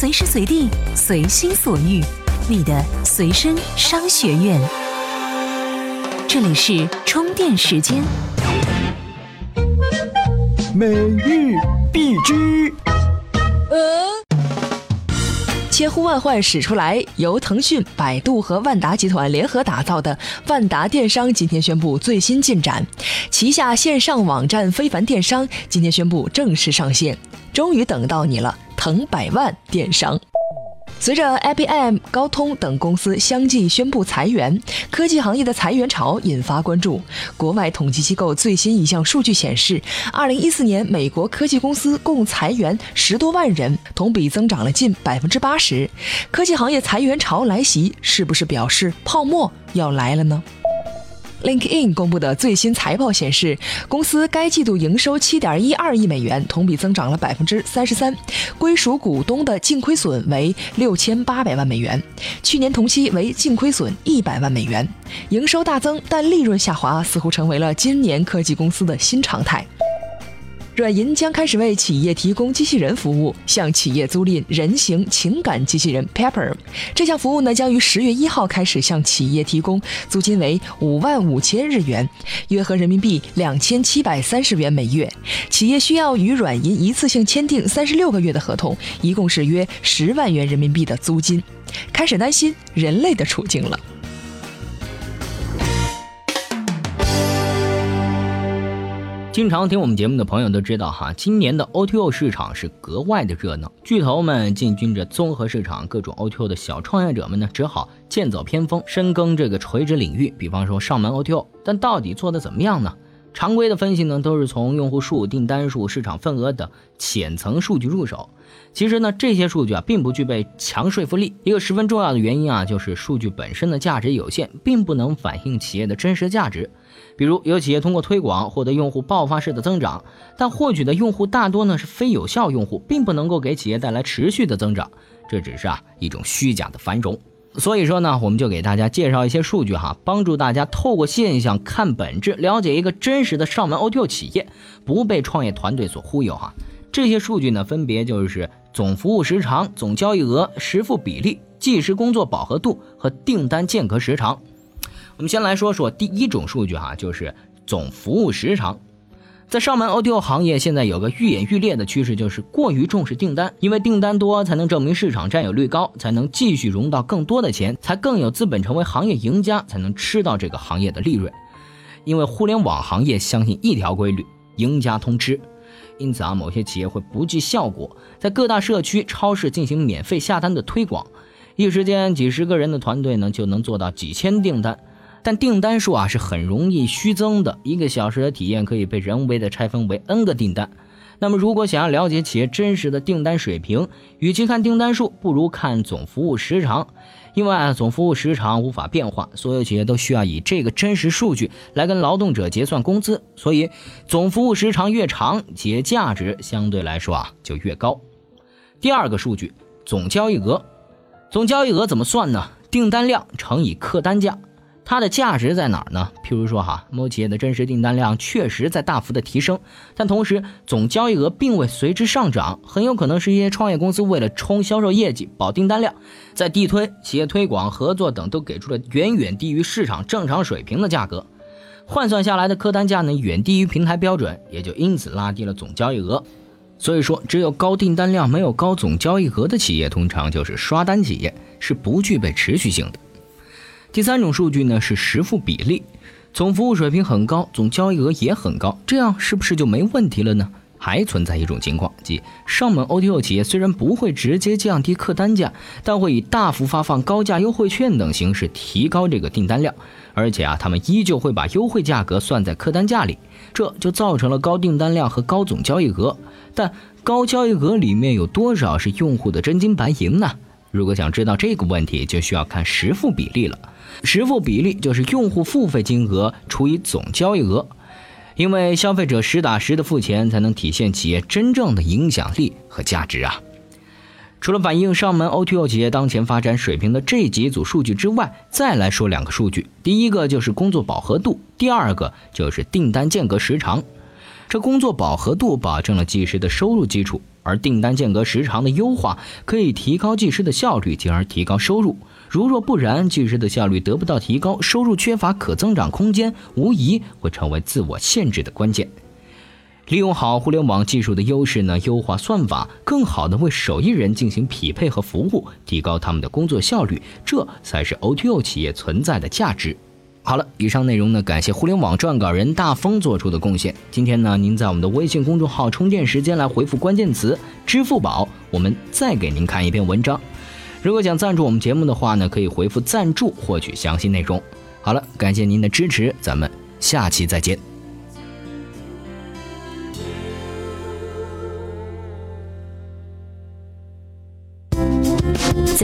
随时随地，随心所欲，你的随身商学院。这里是充电时间。每日必知。千呼万唤始出来，由腾讯、百度和万达集团联合打造的万达电商今天宣布最新进展，旗下线上网站非凡电商今天宣布正式上线，终于等到你了，腾百万电商。随着 IBM、高通等公司相继宣布裁员，科技行业的裁员潮引发关注。国外统计机构最新一项数据显示，2014年美国科技公司共裁员十多万人，同比增长了近百分之八十。科技行业裁员潮来袭，是不是表示泡沫要来了呢？LinkedIn 公布的最新财报显示，公司该季度营收七点一二亿美元，同比增长了百分之三十三，归属股东的净亏损为六千八百万美元，去年同期为净亏损一百万美元。营收大增，但利润下滑似乎成为了今年科技公司的新常态。软银将开始为企业提供机器人服务，向企业租赁人形情感机器人 Pepper。这项服务呢，将于十月一号开始向企业提供，租金为五万五千日元，约合人民币两千七百三十元每月。企业需要与软银一次性签订三十六个月的合同，一共是约十万元人民币的租金。开始担心人类的处境了。经常听我们节目的朋友都知道哈，今年的 O T O 市场是格外的热闹，巨头们进军着综合市场，各种 O T O 的小创业者们呢，只好剑走偏锋，深耕这个垂直领域。比方说上门 O T O，但到底做的怎么样呢？常规的分析呢，都是从用户数、订单数、市场份额等浅层数据入手。其实呢，这些数据啊，并不具备强说服力。一个十分重要的原因啊，就是数据本身的价值有限，并不能反映企业的真实价值。比如有企业通过推广获得用户爆发式的增长，但获取的用户大多呢是非有效用户，并不能够给企业带来持续的增长，这只是啊一种虚假的繁荣。所以说呢，我们就给大家介绍一些数据哈，帮助大家透过现象看本质，了解一个真实的上门 O T O 企业，不被创业团队所忽悠哈。这些数据呢，分别就是总服务时长、总交易额、实付比例、计时工作饱和度和订单间隔时长。我们先来说说第一种数据哈，就是总服务时长。在上门 O T O 行业，现在有个愈演愈烈的趋势，就是过于重视订单，因为订单多才能证明市场占有率高，才能继续融到更多的钱，才更有资本成为行业赢家，才能吃到这个行业的利润。因为互联网行业相信一条规律：赢家通吃。因此啊，某些企业会不计效果，在各大社区、超市进行免费下单的推广，一时间几十个人的团队呢，就能做到几千订单。但订单数啊是很容易虚增的，一个小时的体验可以被人为的拆分为 n 个订单。那么，如果想要了解企业真实的订单水平，与其看订单数，不如看总服务时长。因为啊，总服务时长无法变化，所有企业都需要以这个真实数据来跟劳动者结算工资，所以总服务时长越长，企业价值相对来说啊就越高。第二个数据，总交易额，总交易额怎么算呢？订单量乘以客单价。它的价值在哪儿呢？譬如说哈，某企业的真实订单量确实在大幅的提升，但同时总交易额并未随之上涨，很有可能是一些创业公司为了冲销售业绩、保订单量，在地推、企业推广、合作等都给出了远远低于市场正常水平的价格，换算下来的客单价呢远低于平台标准，也就因此拉低了总交易额。所以说，只有高订单量没有高总交易额的企业，通常就是刷单企业，是不具备持续性的。第三种数据呢是实付比例，总服务水平很高，总交易额也很高，这样是不是就没问题了呢？还存在一种情况，即上门 O T O 企业虽然不会直接降低客单价，但会以大幅发放高价优惠券等形式提高这个订单量，而且啊，他们依旧会把优惠价格算在客单价里，这就造成了高订单量和高总交易额。但高交易额里面有多少是用户的真金白银呢？如果想知道这个问题，就需要看实付比例了。实付比例就是用户付费金额除以总交易额，因为消费者实打实的付钱，才能体现企业真正的影响力和价值啊。除了反映上门 O2O 企业当前发展水平的这几组数据之外，再来说两个数据。第一个就是工作饱和度，第二个就是订单间隔时长。这工作饱和度保证了即时的收入基础，而订单间隔时长的优化可以提高技师的效率，进而提高收入。如若不然，技师的效率得不到提高，收入缺乏可增长空间，无疑会成为自我限制的关键。利用好互联网技术的优势呢，优化算法，更好的为手艺人进行匹配和服务，提高他们的工作效率，这才是 O2O 企业存在的价值。好了，以上内容呢，感谢互联网撰稿人大风做出的贡献。今天呢，您在我们的微信公众号“充电时间”来回复关键词“支付宝”，我们再给您看一篇文章。如果想赞助我们节目的话呢，可以回复“赞助”获取详细内容。好了，感谢您的支持，咱们下期再见。